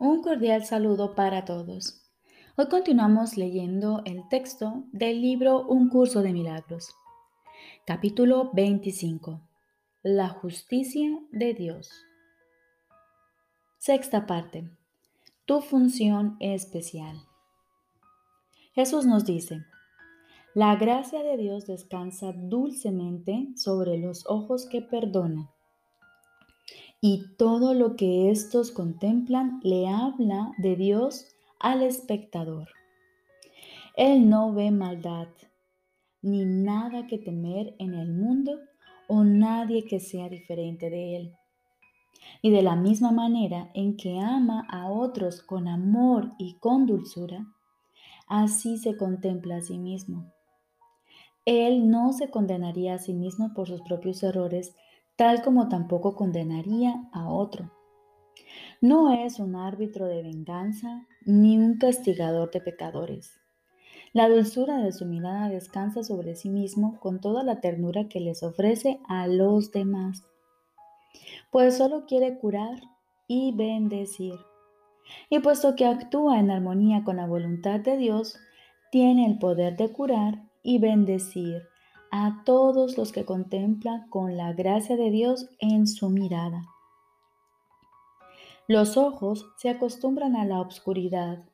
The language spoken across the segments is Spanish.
Un cordial saludo para todos. Hoy continuamos leyendo el texto del libro Un curso de milagros. Capítulo 25. La justicia de Dios. Sexta parte. Tu función especial. Jesús nos dice, la gracia de Dios descansa dulcemente sobre los ojos que perdonan y todo lo que estos contemplan le habla de Dios al espectador. Él no ve maldad, ni nada que temer en el mundo o nadie que sea diferente de él. Y de la misma manera en que ama a otros con amor y con dulzura, así se contempla a sí mismo. Él no se condenaría a sí mismo por sus propios errores, tal como tampoco condenaría a otro. No es un árbitro de venganza ni un castigador de pecadores. La dulzura de su mirada descansa sobre sí mismo con toda la ternura que les ofrece a los demás, pues solo quiere curar y bendecir. Y puesto que actúa en armonía con la voluntad de Dios, tiene el poder de curar y bendecir a todos los que contemplan con la gracia de Dios en su mirada. Los ojos se acostumbran a la oscuridad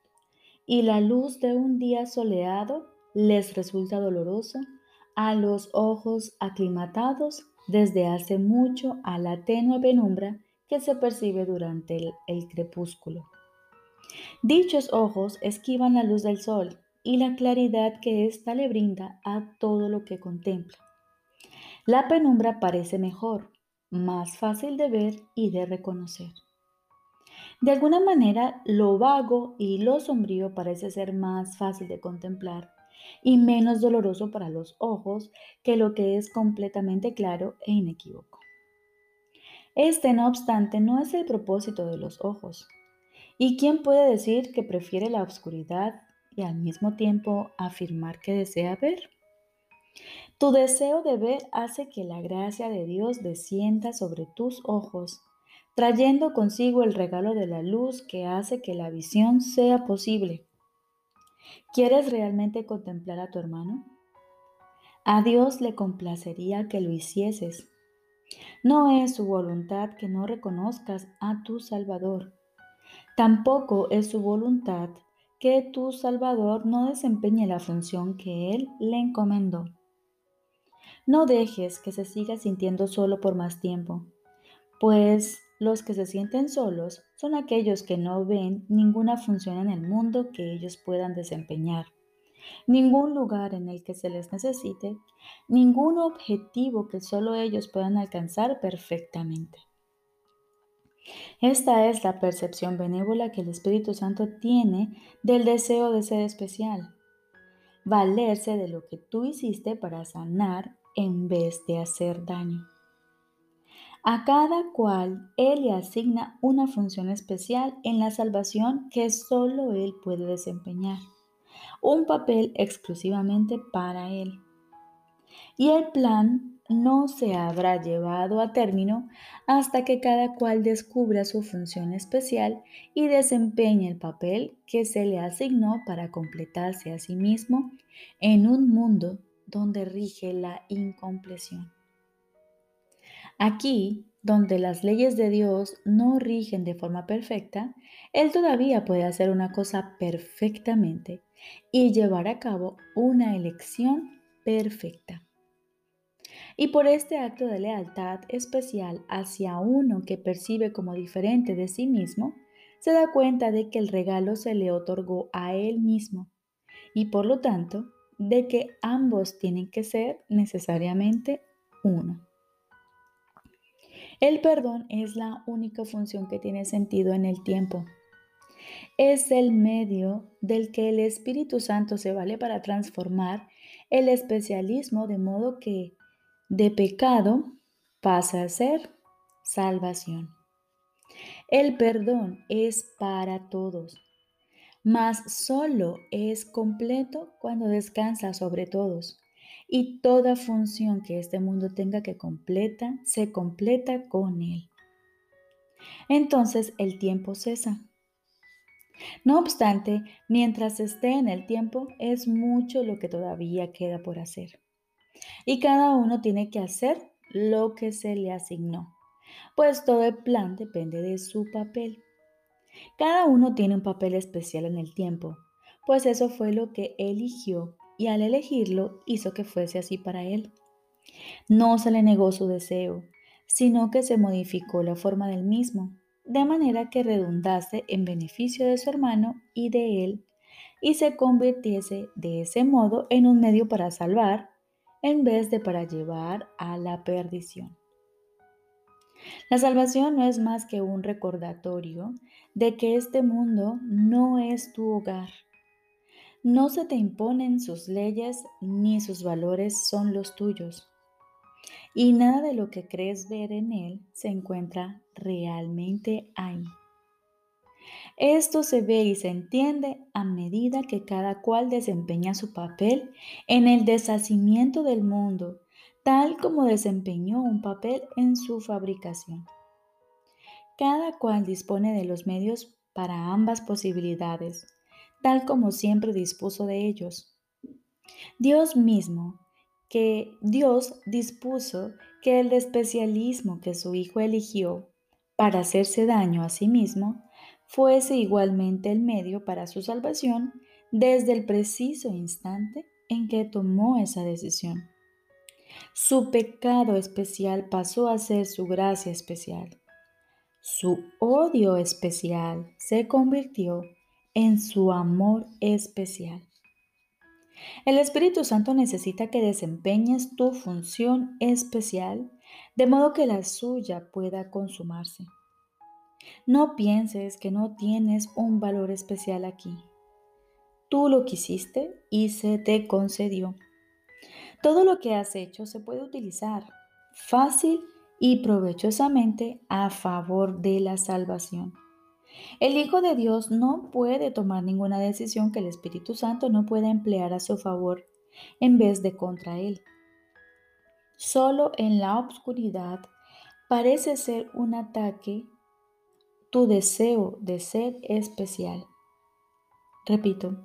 y la luz de un día soleado les resulta doloroso a los ojos aclimatados desde hace mucho a la tenue penumbra que se percibe durante el, el crepúsculo. Dichos ojos esquivan la luz del sol y la claridad que ésta le brinda a todo lo que contempla. La penumbra parece mejor, más fácil de ver y de reconocer. De alguna manera, lo vago y lo sombrío parece ser más fácil de contemplar y menos doloroso para los ojos que lo que es completamente claro e inequívoco. Este, no obstante, no es el propósito de los ojos. ¿Y quién puede decir que prefiere la oscuridad y al mismo tiempo afirmar que desea ver. Tu deseo de ver hace que la gracia de Dios descienda sobre tus ojos, trayendo consigo el regalo de la luz que hace que la visión sea posible. ¿Quieres realmente contemplar a tu hermano? A Dios le complacería que lo hicieses. No es su voluntad que no reconozcas a tu Salvador. Tampoco es su voluntad que tu Salvador no desempeñe la función que Él le encomendó. No dejes que se siga sintiendo solo por más tiempo, pues los que se sienten solos son aquellos que no ven ninguna función en el mundo que ellos puedan desempeñar, ningún lugar en el que se les necesite, ningún objetivo que solo ellos puedan alcanzar perfectamente. Esta es la percepción benévola que el Espíritu Santo tiene del deseo de ser especial. Valerse de lo que tú hiciste para sanar en vez de hacer daño. A cada cual Él le asigna una función especial en la salvación que solo Él puede desempeñar. Un papel exclusivamente para Él. Y el plan no se habrá llevado a término hasta que cada cual descubra su función especial y desempeñe el papel que se le asignó para completarse a sí mismo en un mundo donde rige la incompleción. Aquí, donde las leyes de Dios no rigen de forma perfecta, Él todavía puede hacer una cosa perfectamente y llevar a cabo una elección perfecta. Y por este acto de lealtad especial hacia uno que percibe como diferente de sí mismo, se da cuenta de que el regalo se le otorgó a él mismo y por lo tanto de que ambos tienen que ser necesariamente uno. El perdón es la única función que tiene sentido en el tiempo. Es el medio del que el Espíritu Santo se vale para transformar el especialismo de modo que de pecado pasa a ser salvación. El perdón es para todos, mas solo es completo cuando descansa sobre todos. Y toda función que este mundo tenga que completa, se completa con él. Entonces el tiempo cesa No obstante, mientras esté en el tiempo, es mucho lo que todavía queda por hacer. Y cada uno tiene que hacer lo que se le asignó, pues todo el plan depende de su papel. Cada uno tiene un papel especial en el tiempo, pues eso fue lo que eligió y al elegirlo hizo que fuese así para él. No se le negó su deseo, sino que se modificó la forma del mismo, de manera que redundase en beneficio de su hermano y de él, y se convirtiese de ese modo en un medio para salvar, en vez de para llevar a la perdición. La salvación no es más que un recordatorio de que este mundo no es tu hogar. No se te imponen sus leyes ni sus valores son los tuyos. Y nada de lo que crees ver en él se encuentra realmente ahí. Esto se ve y se entiende a medida que cada cual desempeña su papel en el deshacimiento del mundo tal como desempeñó un papel en su fabricación. Cada cual dispone de los medios para ambas posibilidades, tal como siempre dispuso de ellos. Dios mismo, que Dios dispuso que el especialismo que su Hijo eligió para hacerse daño a sí mismo fuese igualmente el medio para su salvación desde el preciso instante en que tomó esa decisión. Su pecado especial pasó a ser su gracia especial. Su odio especial se convirtió en su amor especial. El Espíritu Santo necesita que desempeñes tu función especial de modo que la suya pueda consumarse. No pienses que no tienes un valor especial aquí. Tú lo quisiste y se te concedió. Todo lo que has hecho se puede utilizar fácil y provechosamente a favor de la salvación. El Hijo de Dios no puede tomar ninguna decisión que el Espíritu Santo no pueda emplear a su favor en vez de contra él. Solo en la obscuridad parece ser un ataque tu deseo de ser especial. Repito,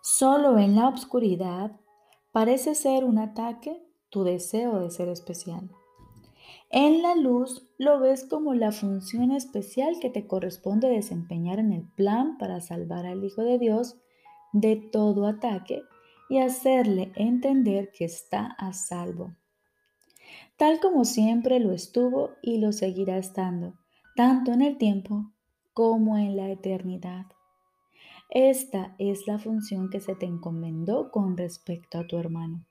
solo en la obscuridad Parece ser un ataque tu deseo de ser especial. En la luz lo ves como la función especial que te corresponde desempeñar en el plan para salvar al Hijo de Dios de todo ataque y hacerle entender que está a salvo. Tal como siempre lo estuvo y lo seguirá estando, tanto en el tiempo como en la eternidad. Esta es la función que se te encomendó con respecto a tu hermano.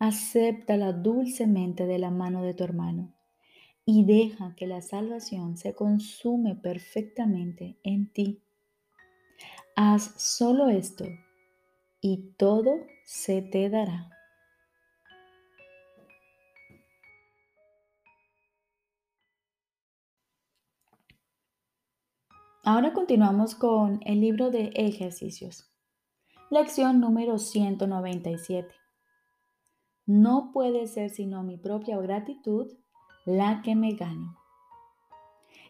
Acéptala dulcemente de la mano de tu hermano y deja que la salvación se consume perfectamente en ti. Haz solo esto y todo se te dará. Ahora continuamos con el libro de ejercicios. Lección número 197. No puede ser sino mi propia gratitud la que me gano.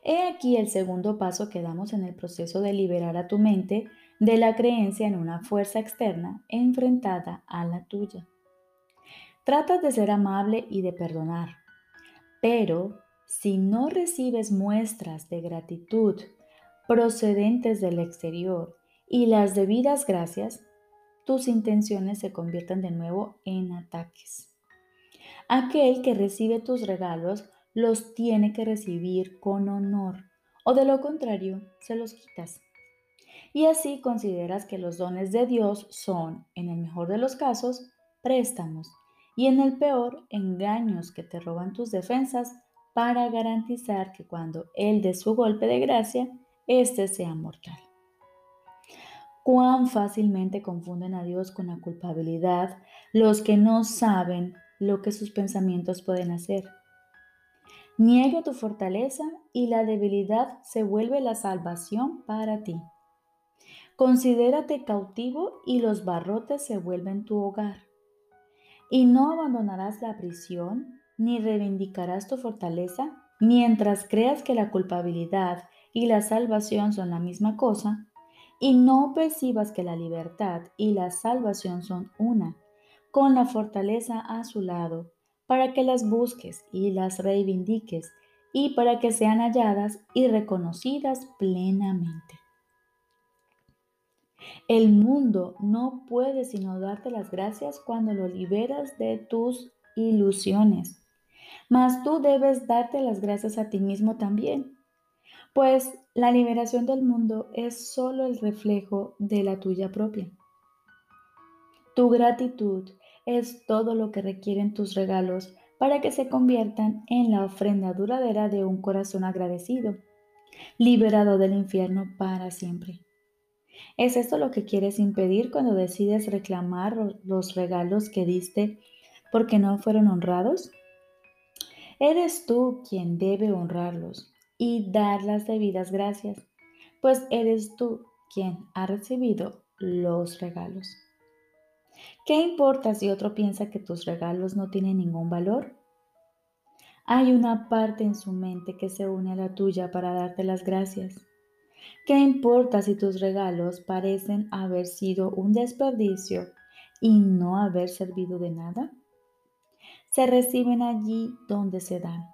He aquí el segundo paso que damos en el proceso de liberar a tu mente de la creencia en una fuerza externa enfrentada a la tuya. Tratas de ser amable y de perdonar, pero si no recibes muestras de gratitud procedentes del exterior y las debidas gracias, tus intenciones se conviertan de nuevo en ataques. Aquel que recibe tus regalos los tiene que recibir con honor o de lo contrario se los quitas. Y así consideras que los dones de Dios son, en el mejor de los casos, préstamos y en el peor, engaños que te roban tus defensas para garantizar que cuando Él dé su golpe de gracia, este sea mortal. Cuán fácilmente confunden a Dios con la culpabilidad los que no saben lo que sus pensamientos pueden hacer. Niega tu fortaleza y la debilidad se vuelve la salvación para ti. Considérate cautivo y los barrotes se vuelven tu hogar. Y no abandonarás la prisión ni reivindicarás tu fortaleza mientras creas que la culpabilidad y la salvación son la misma cosa, y no percibas que la libertad y la salvación son una, con la fortaleza a su lado, para que las busques y las reivindiques, y para que sean halladas y reconocidas plenamente. El mundo no puede sino darte las gracias cuando lo liberas de tus ilusiones. Mas tú debes darte las gracias a ti mismo también, pues la liberación del mundo es solo el reflejo de la tuya propia. Tu gratitud es todo lo que requieren tus regalos para que se conviertan en la ofrenda duradera de un corazón agradecido, liberado del infierno para siempre. ¿Es esto lo que quieres impedir cuando decides reclamar los regalos que diste porque no fueron honrados? Eres tú quien debe honrarlos y dar las debidas gracias, pues eres tú quien ha recibido los regalos. ¿Qué importa si otro piensa que tus regalos no tienen ningún valor? Hay una parte en su mente que se une a la tuya para darte las gracias. ¿Qué importa si tus regalos parecen haber sido un desperdicio y no haber servido de nada? Se reciben allí donde se dan.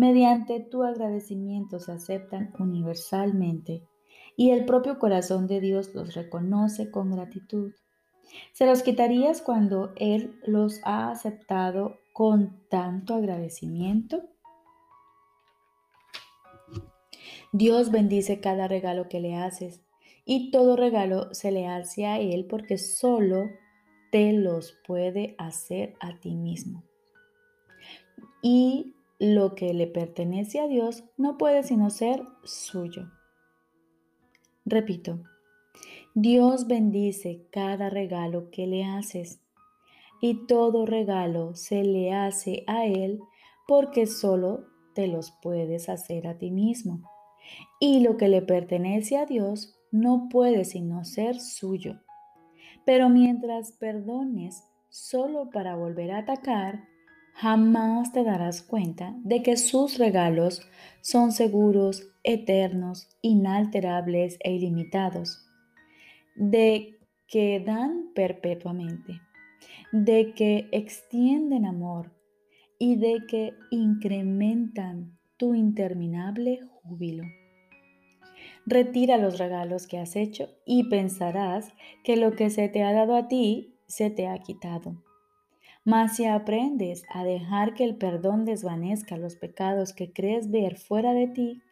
Mediante tu agradecimiento se aceptan universalmente y el propio corazón de Dios los reconoce con gratitud. ¿Se los quitarías cuando Él los ha aceptado con tanto agradecimiento? Dios bendice cada regalo que le haces y todo regalo se le hace a Él porque solo te los puede hacer a ti mismo. Y lo que le pertenece a Dios no puede sino ser suyo. Repito, Dios bendice cada regalo que le haces y todo regalo se le hace a Él porque solo te los puedes hacer a ti mismo. Y lo que le pertenece a Dios no puede sino ser suyo. Pero mientras perdones solo para volver a atacar, jamás te darás cuenta de que sus regalos son seguros, eternos, inalterables e ilimitados de que dan perpetuamente, de que extienden amor y de que incrementan tu interminable júbilo. Retira los regalos que has hecho y pensarás que lo que se te ha dado a ti se te ha quitado. Mas si aprendes a dejar que el perdón desvanezca los pecados que crees ver fuera de ti,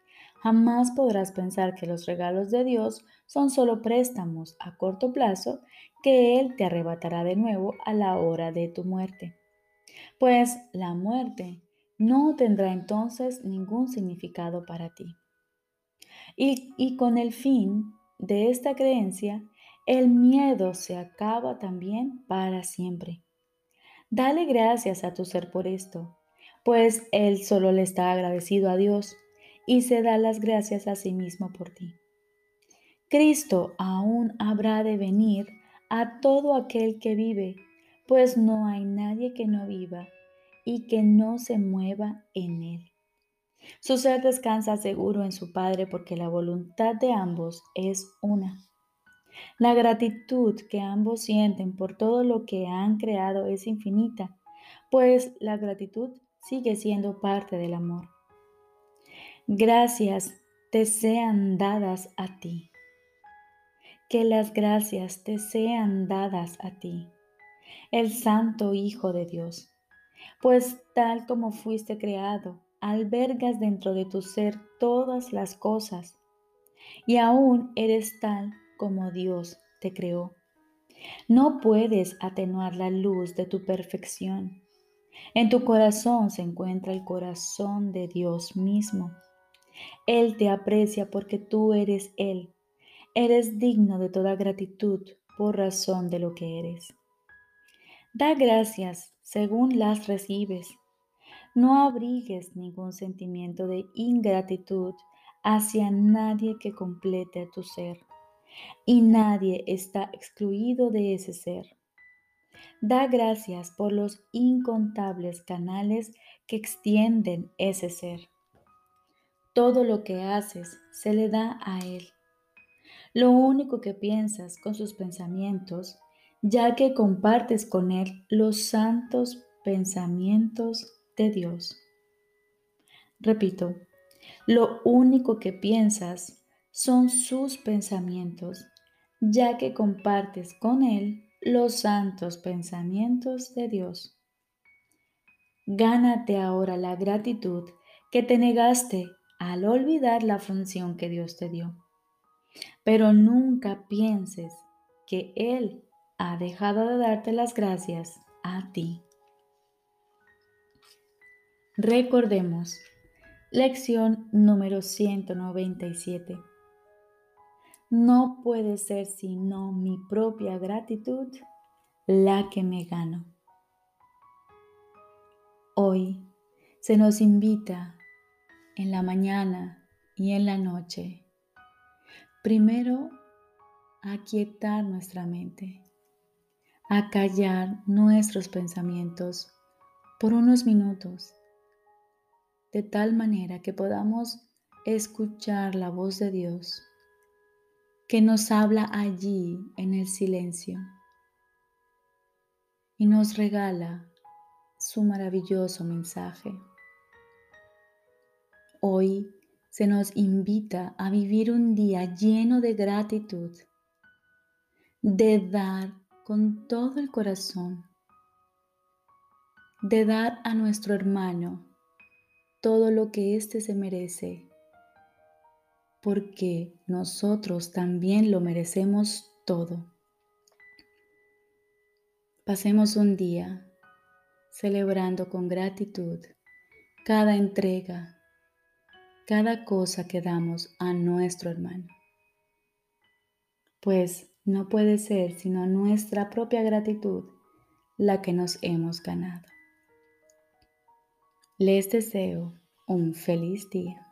Jamás podrás pensar que los regalos de Dios son solo préstamos a corto plazo que Él te arrebatará de nuevo a la hora de tu muerte. Pues la muerte no tendrá entonces ningún significado para ti. Y, y con el fin de esta creencia, el miedo se acaba también para siempre. Dale gracias a tu ser por esto, pues Él solo le está agradecido a Dios y se da las gracias a sí mismo por ti. Cristo aún habrá de venir a todo aquel que vive, pues no hay nadie que no viva y que no se mueva en él. Su ser descansa seguro en su Padre porque la voluntad de ambos es una. La gratitud que ambos sienten por todo lo que han creado es infinita, pues la gratitud sigue siendo parte del amor. Gracias te sean dadas a ti. Que las gracias te sean dadas a ti, el Santo Hijo de Dios, pues tal como fuiste creado, albergas dentro de tu ser todas las cosas, y aún eres tal como Dios te creó. No puedes atenuar la luz de tu perfección. En tu corazón se encuentra el corazón de Dios mismo él te aprecia porque tú eres Él. Eres digno de toda gratitud por razón de lo que eres. Da gracias según las recibes. No abrigues ningún sentimiento de ingratitud hacia nadie que complete tu ser. Y nadie está excluido de ese ser. Da gracias por los incontables canales que extienden ese ser. todo lo que haces se le da a Él. Lo único que piensas con sus pensamientos, ya que compartes con Él los santos pensamientos de Dios. Repito, lo único que piensas son sus pensamientos, ya que compartes con Él los santos pensamientos de Dios. Gánate ahora la gratitud que te negaste al olvidar la función que Dios te dio. Pero nunca pienses que Él ha dejado de darte las gracias a ti. Recordemos, lección número 197. No puede ser sino mi propia gratitud la que me gano. Hoy se nos invita en la mañana y en la noche, primero a quietar nuestra mente, a callar nuestros pensamientos por unos minutos, de tal manera que podamos escuchar la voz de Dios que nos habla allí en el silencio y nos regala su maravilloso mensaje. Hoy se nos invita a vivir un día lleno de gratitud, de dar con todo el corazón, de dar a nuestro hermano todo lo que éste se merece, porque nosotros también lo merecemos todo. Pasemos un día celebrando con gratitud cada entrega, cada cosa que damos a nuestro hermano. Pues no puede ser sino nuestra propia gratitud la que nos hemos ganado. Les deseo un feliz día.